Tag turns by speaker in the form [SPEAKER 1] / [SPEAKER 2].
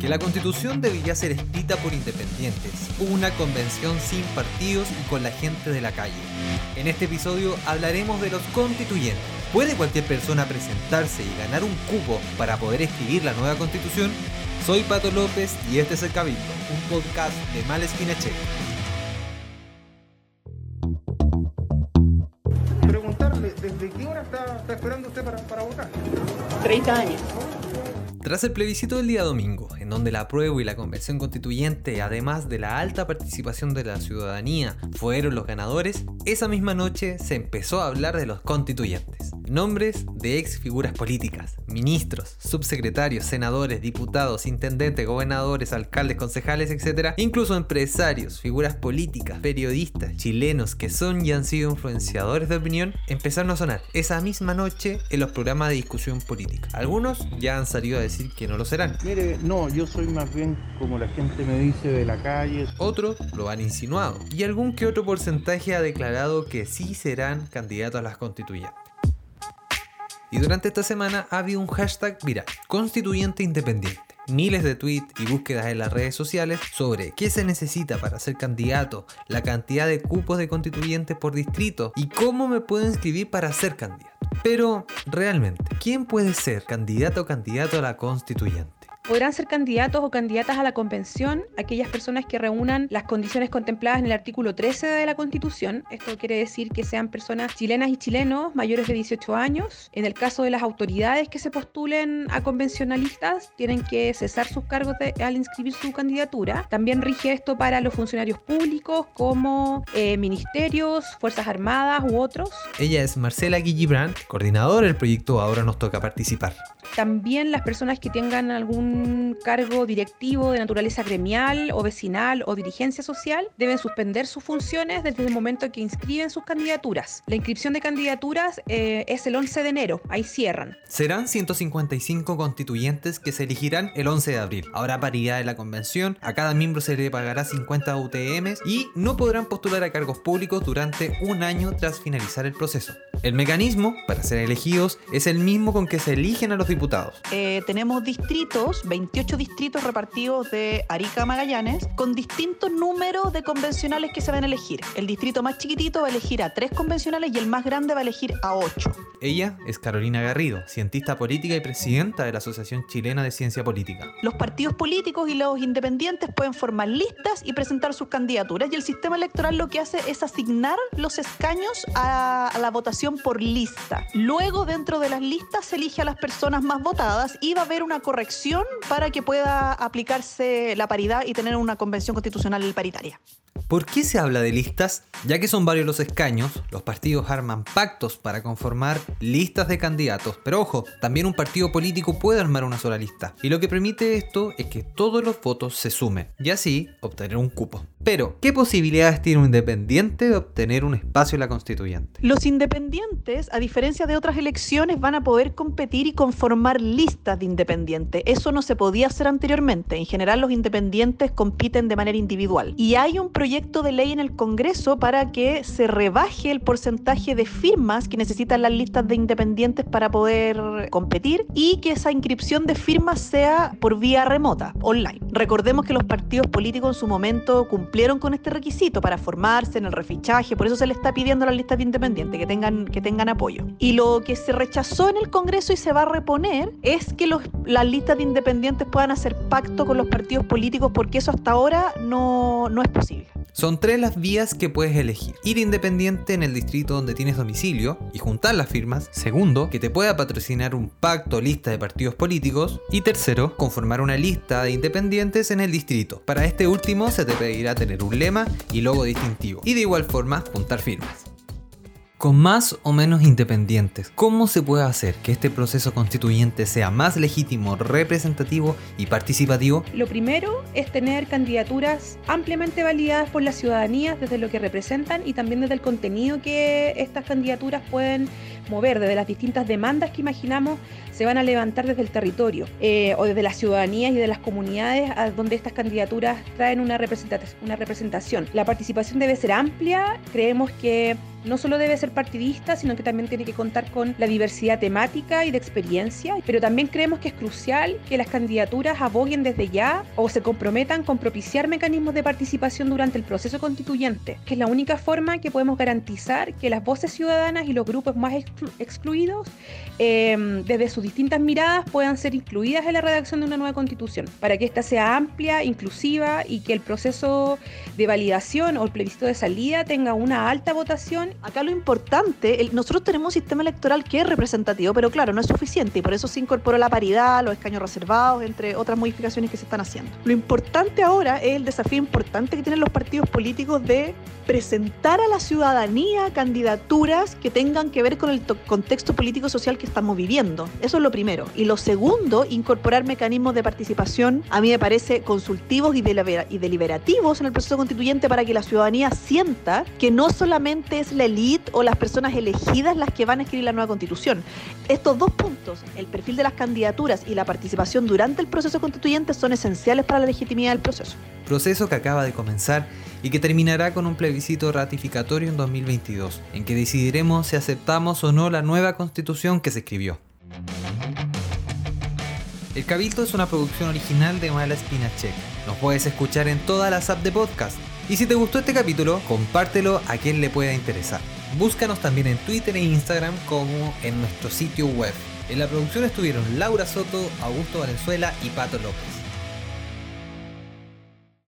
[SPEAKER 1] que la constitución debería ser escrita por independientes, una convención sin partidos y con la gente de la calle. En este episodio hablaremos de los constituyentes. ¿Puede cualquier persona presentarse y ganar un cupo para poder escribir la nueva constitución? Soy Pato López y este es El Cabildo, un podcast de Mal Esquina Checa.
[SPEAKER 2] Preguntarle, ¿desde qué hora está, está esperando usted para, para votar?
[SPEAKER 3] 30 años.
[SPEAKER 1] Tras el plebiscito del día domingo, donde la apruebo y la convención constituyente, además de la alta participación de la ciudadanía, fueron los ganadores, esa misma noche se empezó a hablar de los constituyentes. Nombres de ex figuras políticas, ministros, subsecretarios, senadores, diputados, intendentes, gobernadores, alcaldes, concejales, etc. Incluso empresarios, figuras políticas, periodistas, chilenos que son y han sido influenciadores de opinión, empezaron a sonar esa misma noche en los programas de discusión política. Algunos ya han salido a decir que no lo serán.
[SPEAKER 4] Mire, no, yo soy más bien como la gente me dice de la calle.
[SPEAKER 1] Otros lo han insinuado. Y algún que otro porcentaje ha declarado que sí serán candidatos a las constituyentes. Y durante esta semana ha habido un hashtag viral, constituyente independiente. Miles de tweets y búsquedas en las redes sociales sobre qué se necesita para ser candidato, la cantidad de cupos de constituyentes por distrito y cómo me puedo inscribir para ser candidato. Pero, realmente, ¿quién puede ser candidato o candidato a la constituyente?
[SPEAKER 3] Podrán ser candidatos o candidatas a la convención aquellas personas que reúnan las condiciones contempladas en el artículo 13 de la Constitución. Esto quiere decir que sean personas chilenas y chilenos mayores de 18 años. En el caso de las autoridades que se postulen a convencionalistas, tienen que cesar sus cargos al inscribir su candidatura. También rige esto para los funcionarios públicos como eh, ministerios, Fuerzas Armadas u otros.
[SPEAKER 1] Ella es Marcela Guillibrand, coordinadora del proyecto Ahora nos toca participar.
[SPEAKER 3] También las personas que tengan algún cargo directivo de naturaleza gremial o vecinal o dirigencia social deben suspender sus funciones desde el momento que inscriben sus candidaturas. La inscripción de candidaturas eh, es el 11 de enero, ahí cierran.
[SPEAKER 1] Serán 155 constituyentes que se elegirán el 11 de abril. Habrá paridad en la convención, a cada miembro se le pagará 50 UTMs y no podrán postular a cargos públicos durante un año tras finalizar el proceso. El mecanismo para ser elegidos es el mismo con que se eligen a los diputados.
[SPEAKER 5] Eh, tenemos distritos, 28 distritos repartidos de Arica a Magallanes, con distintos números de convencionales que se van a elegir. El distrito más chiquitito va a elegir a tres convencionales y el más grande va a elegir a ocho.
[SPEAKER 1] Ella es Carolina Garrido, cientista política y presidenta de la Asociación Chilena de Ciencia Política.
[SPEAKER 5] Los partidos políticos y los independientes pueden formar listas y presentar sus candidaturas y el sistema electoral lo que hace es asignar los escaños a, a la votación por lista. Luego dentro de las listas se elige a las personas más votadas y va a haber una corrección para que pueda aplicarse la paridad y tener una convención constitucional paritaria.
[SPEAKER 1] ¿Por qué se habla de listas? Ya que son varios los escaños, los partidos arman pactos para conformar listas de candidatos. Pero ojo, también un partido político puede armar una sola lista. Y lo que permite esto es que todos los votos se sumen y así obtener un cupo. Pero, ¿qué posibilidades tiene un independiente de obtener un espacio en la constituyente?
[SPEAKER 5] Los independientes, a diferencia de otras elecciones, van a poder competir y conformar listas de independientes. Eso no se podía hacer anteriormente. En general, los independientes compiten de manera individual. Y hay un proyecto de ley en el Congreso para que se rebaje el porcentaje de firmas que necesitan las listas de independientes para poder competir y que esa inscripción de firmas sea por vía remota, online. Recordemos que los partidos políticos en su momento cumplieron con este requisito para formarse en el refichaje, por eso se le está pidiendo a las listas de independientes que tengan, que tengan apoyo. Y lo que se rechazó en el Congreso y se va a reponer es que las listas de independientes puedan hacer pacto con los partidos políticos porque eso hasta ahora no, no es posible.
[SPEAKER 1] Son tres las vías que puedes elegir. Ir independiente en el distrito donde tienes domicilio y juntar las firmas. Segundo, que te pueda patrocinar un pacto lista de partidos políticos. Y tercero, conformar una lista de independientes en el distrito. Para este último se te pedirá tener un lema y logo distintivo. Y de igual forma, juntar firmas. Con más o menos independientes, ¿cómo se puede hacer que este proceso constituyente sea más legítimo, representativo y participativo?
[SPEAKER 3] Lo primero es tener candidaturas ampliamente validadas por la ciudadanía desde lo que representan y también desde el contenido que estas candidaturas pueden mover, desde las distintas demandas que imaginamos se van a levantar desde el territorio eh, o desde las ciudadanías y de las comunidades a donde estas candidaturas traen una, una representación. La participación debe ser amplia, creemos que no solo debe ser partidista, sino que también tiene que contar con la diversidad temática y de experiencia, pero también creemos que es crucial que las candidaturas aboguen desde ya o se comprometan con propiciar mecanismos de participación durante el proceso constituyente, que es la única forma que podemos garantizar que las voces ciudadanas y los grupos más excluidos, em, desde sus distintas miradas, puedan ser incluidas en la redacción de una nueva constitución, para que ésta sea amplia, inclusiva y que el proceso de validación o el plebiscito de salida tenga una alta votación
[SPEAKER 5] Acá lo importante, nosotros tenemos un sistema electoral que es representativo, pero claro, no es suficiente y por eso se incorporó la paridad, los escaños reservados, entre otras modificaciones que se están haciendo. Lo importante ahora es el desafío importante que tienen los partidos políticos de presentar a la ciudadanía candidaturas que tengan que ver con el contexto político social que estamos viviendo. Eso es lo primero. Y lo segundo, incorporar mecanismos de participación, a mí me parece consultivos y deliberativos en el proceso constituyente para que la ciudadanía sienta que no solamente es la élite o las personas elegidas las que van a escribir la nueva constitución. Estos dos puntos, el perfil de las candidaturas y la participación durante el proceso constituyente, son esenciales para la legitimidad del proceso.
[SPEAKER 1] Proceso que acaba de comenzar y que terminará con un plebiscito ratificatorio en 2022, en que decidiremos si aceptamos o no la nueva constitución que se escribió. El Cabildo es una producción original de Mala Check. Nos puedes escuchar en todas las apps de podcast. Y si te gustó este capítulo, compártelo a quien le pueda interesar. Búscanos también en Twitter e Instagram como en nuestro sitio web. En la producción estuvieron Laura Soto, Augusto Valenzuela y Pato López.